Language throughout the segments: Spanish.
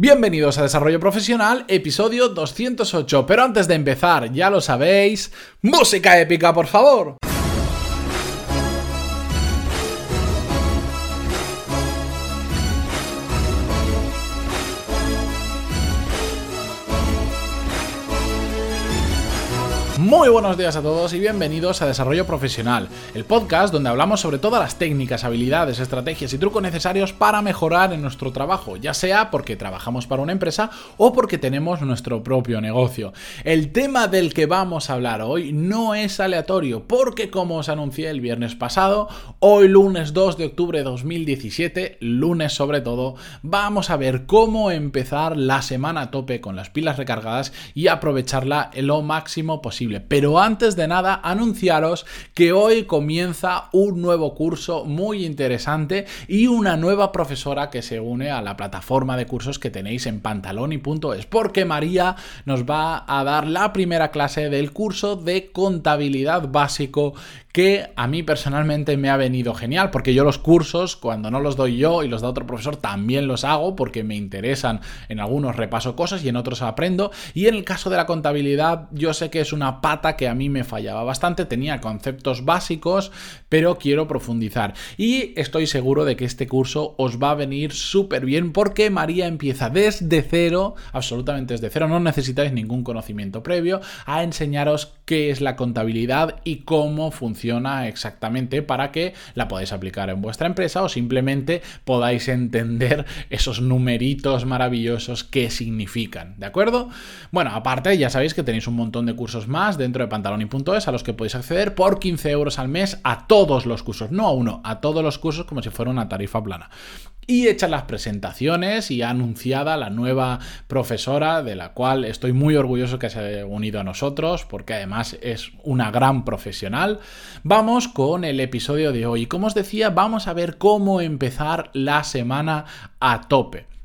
Bienvenidos a Desarrollo Profesional, episodio 208. Pero antes de empezar, ya lo sabéis, música épica, por favor. Muy buenos días a todos y bienvenidos a Desarrollo Profesional, el podcast donde hablamos sobre todas las técnicas, habilidades, estrategias y trucos necesarios para mejorar en nuestro trabajo, ya sea porque trabajamos para una empresa o porque tenemos nuestro propio negocio. El tema del que vamos a hablar hoy no es aleatorio, porque como os anuncié el viernes pasado, hoy lunes 2 de octubre de 2017, lunes sobre todo, vamos a ver cómo empezar la semana a tope con las pilas recargadas y aprovecharla lo máximo posible pero antes de nada, anunciaros que hoy comienza un nuevo curso muy interesante y una nueva profesora que se une a la plataforma de cursos que tenéis en pantaloni.es, porque María nos va a dar la primera clase del curso de contabilidad básico que a mí personalmente me ha venido genial, porque yo los cursos, cuando no los doy yo y los da otro profesor, también los hago porque me interesan. En algunos repaso cosas y en otros aprendo. Y en el caso de la contabilidad, yo sé que es una pata que a mí me fallaba bastante, tenía conceptos básicos, pero quiero profundizar. Y estoy seguro de que este curso os va a venir súper bien porque María empieza desde cero, absolutamente desde cero, no necesitáis ningún conocimiento previo, a enseñaros qué es la contabilidad y cómo funciona exactamente para que la podáis aplicar en vuestra empresa o simplemente podáis entender esos numeritos maravillosos que significan, ¿de acuerdo? Bueno, aparte ya sabéis que tenéis un montón de cursos más dentro de pantaloni.es a los que podéis acceder por 15 euros al mes a todos los cursos, no a uno, a todos los cursos como si fuera una tarifa plana y hechas las presentaciones y anunciada la nueva profesora de la cual estoy muy orgulloso que se haya unido a nosotros porque además es una gran profesional. Vamos con el episodio de hoy. Como os decía, vamos a ver cómo empezar la semana a tope.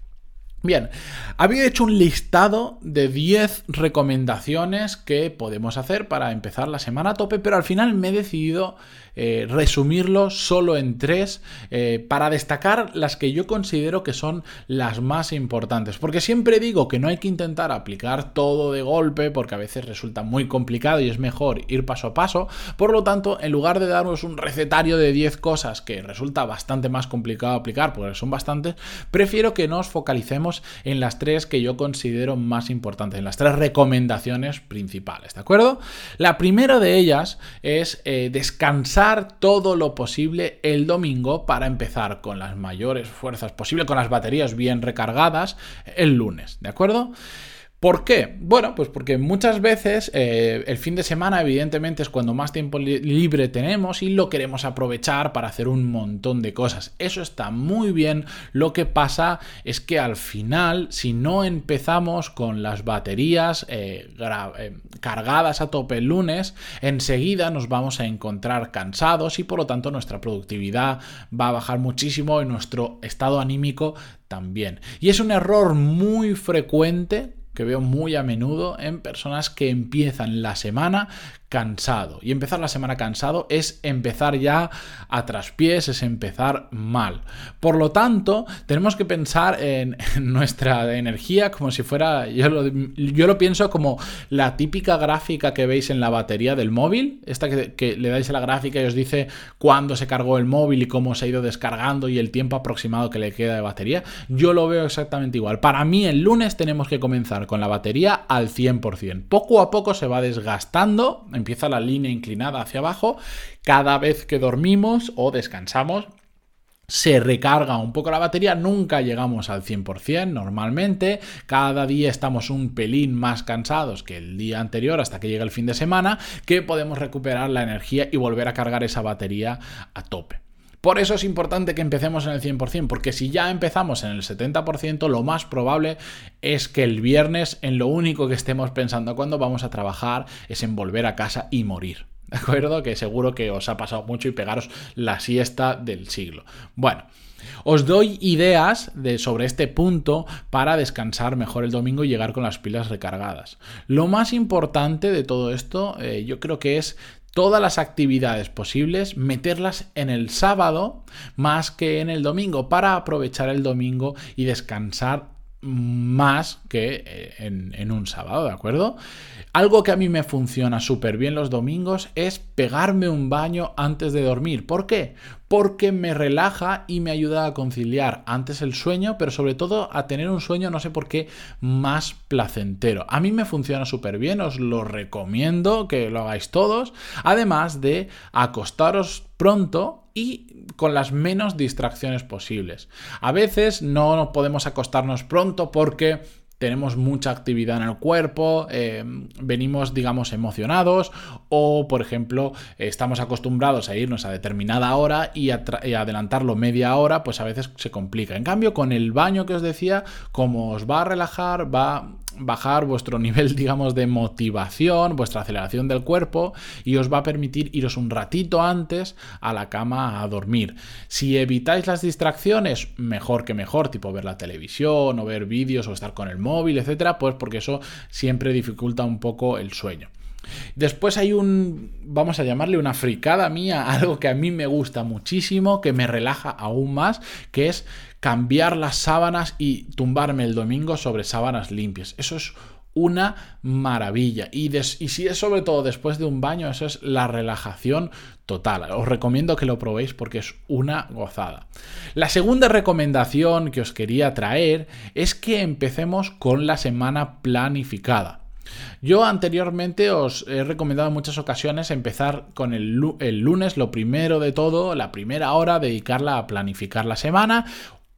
Bien, había hecho un listado de 10 recomendaciones que podemos hacer para empezar la semana a tope, pero al final me he decidido eh, resumirlo solo en tres eh, para destacar las que yo considero que son las más importantes. Porque siempre digo que no hay que intentar aplicar todo de golpe porque a veces resulta muy complicado y es mejor ir paso a paso. Por lo tanto, en lugar de darnos un recetario de 10 cosas que resulta bastante más complicado aplicar porque son bastantes, prefiero que nos focalicemos en las tres que yo considero más importantes, en las tres recomendaciones principales, ¿de acuerdo? La primera de ellas es eh, descansar todo lo posible el domingo para empezar con las mayores fuerzas posible, con las baterías bien recargadas el lunes, ¿de acuerdo? ¿Por qué? Bueno, pues porque muchas veces eh, el fin de semana evidentemente es cuando más tiempo libre tenemos y lo queremos aprovechar para hacer un montón de cosas. Eso está muy bien. Lo que pasa es que al final, si no empezamos con las baterías eh, eh, cargadas a tope el lunes, enseguida nos vamos a encontrar cansados y por lo tanto nuestra productividad va a bajar muchísimo y nuestro estado anímico también. Y es un error muy frecuente que veo muy a menudo en personas que empiezan la semana cansado. Y empezar la semana cansado es empezar ya a traspiés, es empezar mal. Por lo tanto, tenemos que pensar en, nuestra energía como si fuera, yo lo, pienso como la típica gráfica que veis en la batería del móvil, esta que, que le dais a la gráfica y os dice cuándo se cargó el móvil y cómo se ha ido descargando y el tiempo aproximado que le queda de batería. Yo lo veo exactamente igual. Para mí el lunes tenemos que comenzar con la batería al 100%. Poco a poco se va desgastando empieza la línea inclinada hacia abajo, cada vez que dormimos o descansamos, se recarga un poco la batería, nunca llegamos al 100% normalmente, cada día estamos un pelín más cansados que el día anterior hasta que llega el fin de semana, que podemos recuperar la energía y volver a cargar esa batería a tope. Por eso es importante que empecemos en el 100%, porque si ya empezamos en el 70%, lo más probable es que el viernes en lo único que estemos pensando cuando vamos a trabajar es en volver a casa y morir. ¿De acuerdo? Que seguro que os ha pasado mucho y pegaros la siesta del siglo. Bueno. Os doy ideas de, sobre este punto para descansar mejor el domingo y llegar con las pilas recargadas. Lo más importante de todo esto eh, yo creo que es todas las actividades posibles, meterlas en el sábado más que en el domingo para aprovechar el domingo y descansar más que eh, en, un sábado, ¿de acuerdo? Algo que a mí me funciona súper bien los domingos es pegarme un baño antes de dormir. ¿Por qué? Porque me relaja y me ayuda a conciliar antes el sueño, pero sobre todo a tener un sueño, no sé por qué, más placentero. A mí me funciona súper bien, os lo recomiendo que lo hagáis todos. Además de acostaros pronto y con las menos distracciones posibles. A veces no podemos acostarnos pronto porque tenemos mucha actividad en el cuerpo, eh, venimos, digamos, emocionados o, por ejemplo, estamos acostumbrados a irnos a determinada hora y, y, adelantarlo media hora, pues a veces se complica. En cambio, con el baño que os decía, como os va a relajar, va bajar vuestro nivel, digamos, de motivación, vuestra aceleración del cuerpo y os va a permitir iros un ratito antes a la cama a dormir. Si evitáis las distracciones, mejor que mejor, tipo ver la televisión o ver vídeos o estar con el móvil, etcétera, pues porque eso siempre dificulta un poco el sueño. Después hay un, vamos a llamarle una fricada mía, algo que a mí me gusta muchísimo, que me relaja aún más, que es cambiar las sábanas y tumbarme el domingo sobre sábanas limpias. Eso es una maravilla. Y, y, si es sobre todo después de un baño, eso es la relajación total. Os recomiendo que lo probéis porque es una gozada. La segunda recomendación que os quería traer es que empecemos con la semana planificada. Yo anteriormente os he recomendado en muchas ocasiones empezar con el, lunes, lo primero de todo, la primera hora, dedicarla a planificar la semana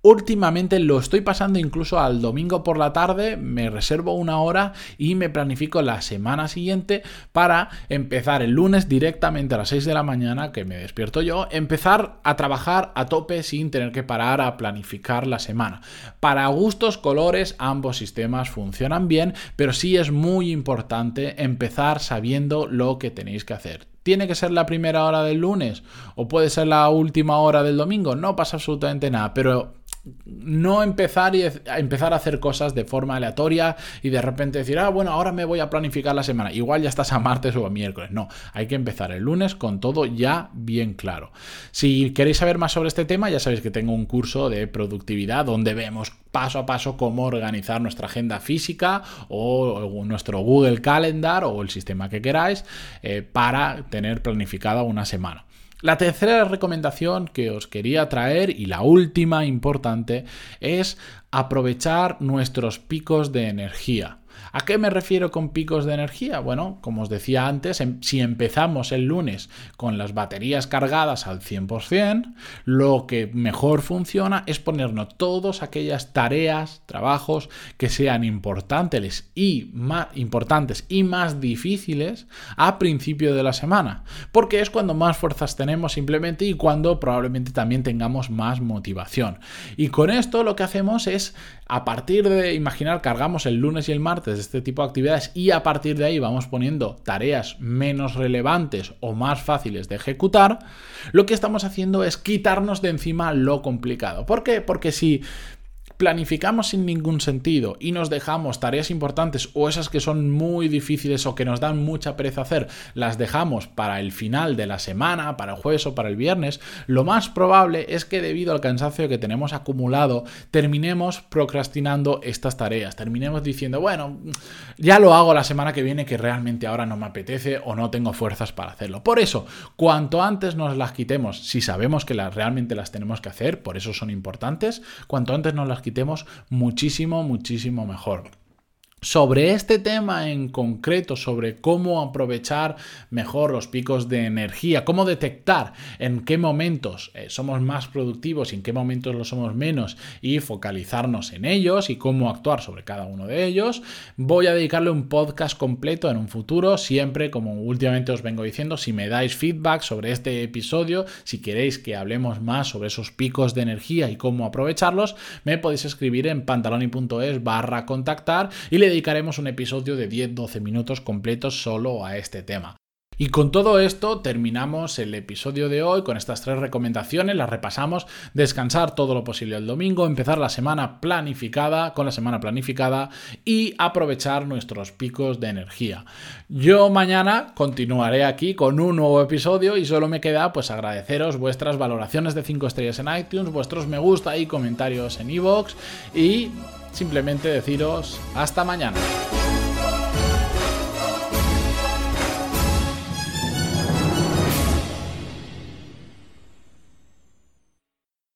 Últimamente lo estoy pasando incluso al domingo por la tarde, me reservo una hora y me planifico la semana siguiente para empezar el lunes directamente a las 6 de la mañana, que me despierto yo, empezar a trabajar a tope sin tener que parar a planificar la semana. Para gustos, colores, ambos sistemas funcionan bien, pero sí es muy importante empezar sabiendo lo que tenéis que hacer. ¿Tiene que ser la primera hora del lunes? ¿O puede ser la última hora del domingo? No pasa absolutamente nada, pero no empezar y a empezar a hacer cosas de forma aleatoria y de repente decir, ah, bueno, ahora me voy a planificar la semana. Igual ya estás a martes o a miércoles. No, hay que empezar el lunes con todo ya bien claro. Si queréis saber más sobre este tema, ya sabéis que tengo un curso de productividad donde vemos paso a paso cómo organizar nuestra agenda física o, nuestro Google Calendar o el sistema que queráis eh, para tener planificada una semana. La tercera recomendación que os quería traer y la última importante es aprovechar nuestros picos de energía. ¿A qué me refiero con picos de energía? Bueno, como os decía antes, em, si empezamos el lunes con las baterías cargadas al 100%, lo que mejor funciona es ponernos todas aquellas tareas, trabajos que sean importantes y más, importantes y más difíciles a principio de la semana, porque es cuando más fuerzas tenemos simplemente y cuando probablemente también tengamos más motivación. Y con esto lo que hacemos es, a partir de imaginar, cargamos el lunes y el martes este tipo de actividades y a partir de ahí vamos poniendo tareas menos relevantes o más fáciles de ejecutar, lo que estamos haciendo es quitarnos de encima lo complicado. ¿Por qué? Porque si planificamos sin ningún sentido y nos dejamos tareas importantes o esas que son muy difíciles o que nos dan mucha pereza hacer, las dejamos para el final de la semana, para el jueves o para el viernes, lo más probable es que debido al cansancio que tenemos acumulado, terminemos procrastinando estas tareas, terminemos diciendo, bueno, ya lo hago la semana que viene que realmente ahora no me apetece o no tengo fuerzas para hacerlo. Por eso, cuanto antes nos las quitemos, si sabemos que las, realmente las tenemos que hacer, por eso son importantes, cuanto antes nos las quitemos muchísimo, muchísimo mejor. Sobre este tema en concreto, sobre cómo aprovechar mejor los picos de energía, cómo detectar en qué momentos eh, somos más productivos y en qué momentos lo somos menos y focalizarnos en ellos y cómo actuar sobre cada uno de ellos, voy a dedicarle un podcast completo en un futuro, siempre como últimamente os vengo diciendo, si me dais feedback sobre este episodio, si queréis que hablemos más sobre esos picos de energía y cómo aprovecharlos, me podéis escribir en pantaloni.es barra contactar y le dedicaremos un episodio de 10-12 minutos completos solo a este tema. Y con todo esto terminamos el episodio de hoy con estas tres recomendaciones, las repasamos, descansar todo lo posible el domingo, empezar la semana planificada, con la semana planificada y aprovechar nuestros picos de energía. Yo mañana continuaré aquí con un nuevo episodio y solo me queda pues agradeceros vuestras valoraciones de 5 estrellas en iTunes, vuestros me gusta y comentarios en iVoox y simplemente deciros hasta mañana.